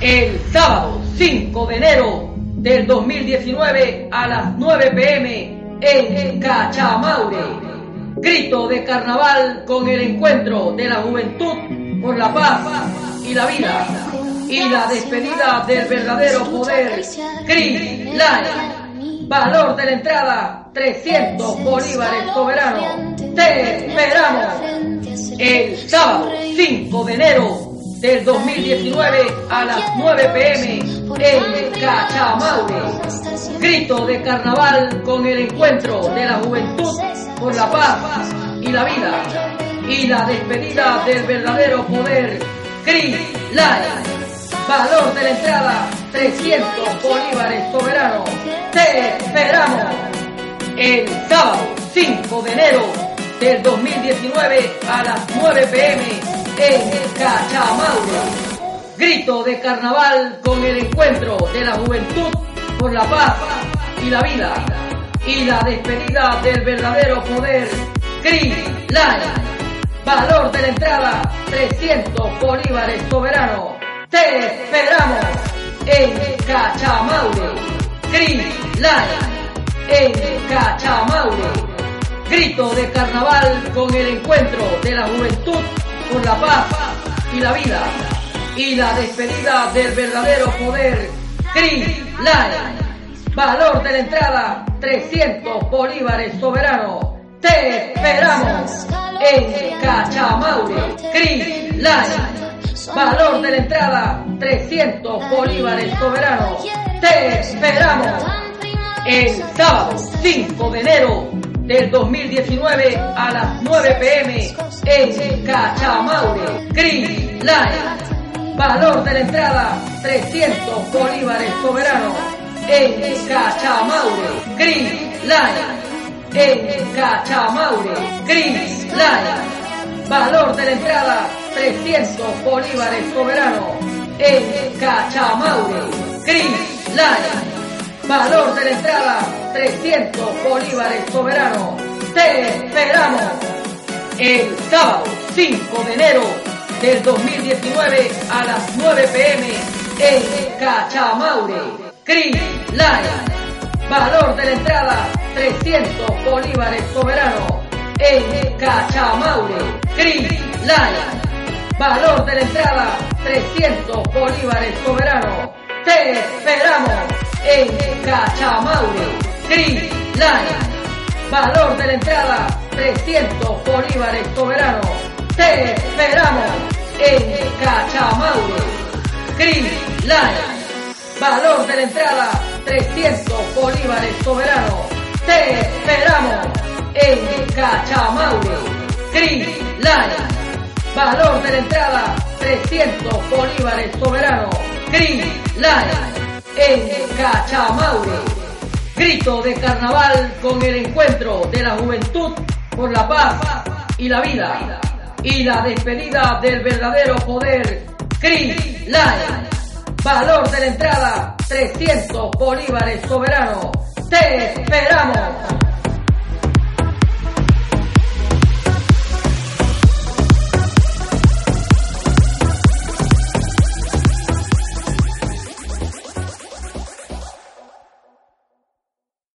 el sábado 5 de enero del 2019 a las 9 pm en Cachamaure. Grito de carnaval con el encuentro de la juventud por la paz y la vida y la despedida del verdadero poder. Cris Line. Valor de la entrada 300 bolívares soberanos. Te esperamos el sábado 5 de enero del 2019 a las 9 pm en Cachamaure. Grito de carnaval con el encuentro de la juventud por la paz y la vida y la despedida del verdadero poder. Cris. Valor de la entrada 300 bolívares soberanos. Te esperamos el sábado 5 de enero del 2019 a las 9 pm en Cachamauro. Grito de carnaval con el encuentro de la juventud por la paz y la vida y la despedida del verdadero poder. Cris. Valor de la entrada 300 bolívares soberano. Te esperamos en Cachamaure. Cris. En Cachamaure. Grito de carnaval con el encuentro de la juventud por la paz y la vida y la despedida del verdadero poder. Cris Line. Valor de la entrada 300 bolívares soberano. Te esperamos en Cachamaure. Cris Line. Valor de la entrada 300 bolívares soberano. Te esperamos el sábado 5 de enero del 2019 a las 9 pm en Cachamaure. Cris Line. Valor de la entrada 300 bolívares soberanos en Cachamaure. Cris Line. En Cachamaure. Cris Line. Valor de la entrada 300 bolívares soberanos en Cachamaure. Cris Line. Valor de la entrada 300 bolívares soberano. Te esperamos el sábado 5 de enero del 2019 a las 9 pm en Cachamaure. Cris Line. Valor de la entrada 300 bolívares soberano en Cachamaure. Cris Line. Valor de la entrada 300 bolívares soberano. Te esperamos en Cachamaure. Cris Line. Valor de la entrada 300 bolívares soberano. Te esperamos en Cachamaure. Cris Line. Valor de la entrada 300 bolívares soberano. Te esperamos en Cachamaure. Cris Line. Valor de la entrada 300 bolívares soberano. Cris Line en Cachamaure. Grito de carnaval con el encuentro de la juventud por la paz y la vida y la despedida del verdadero poder. Cris Line. Valor de la entrada 300 bolívares soberano. Te.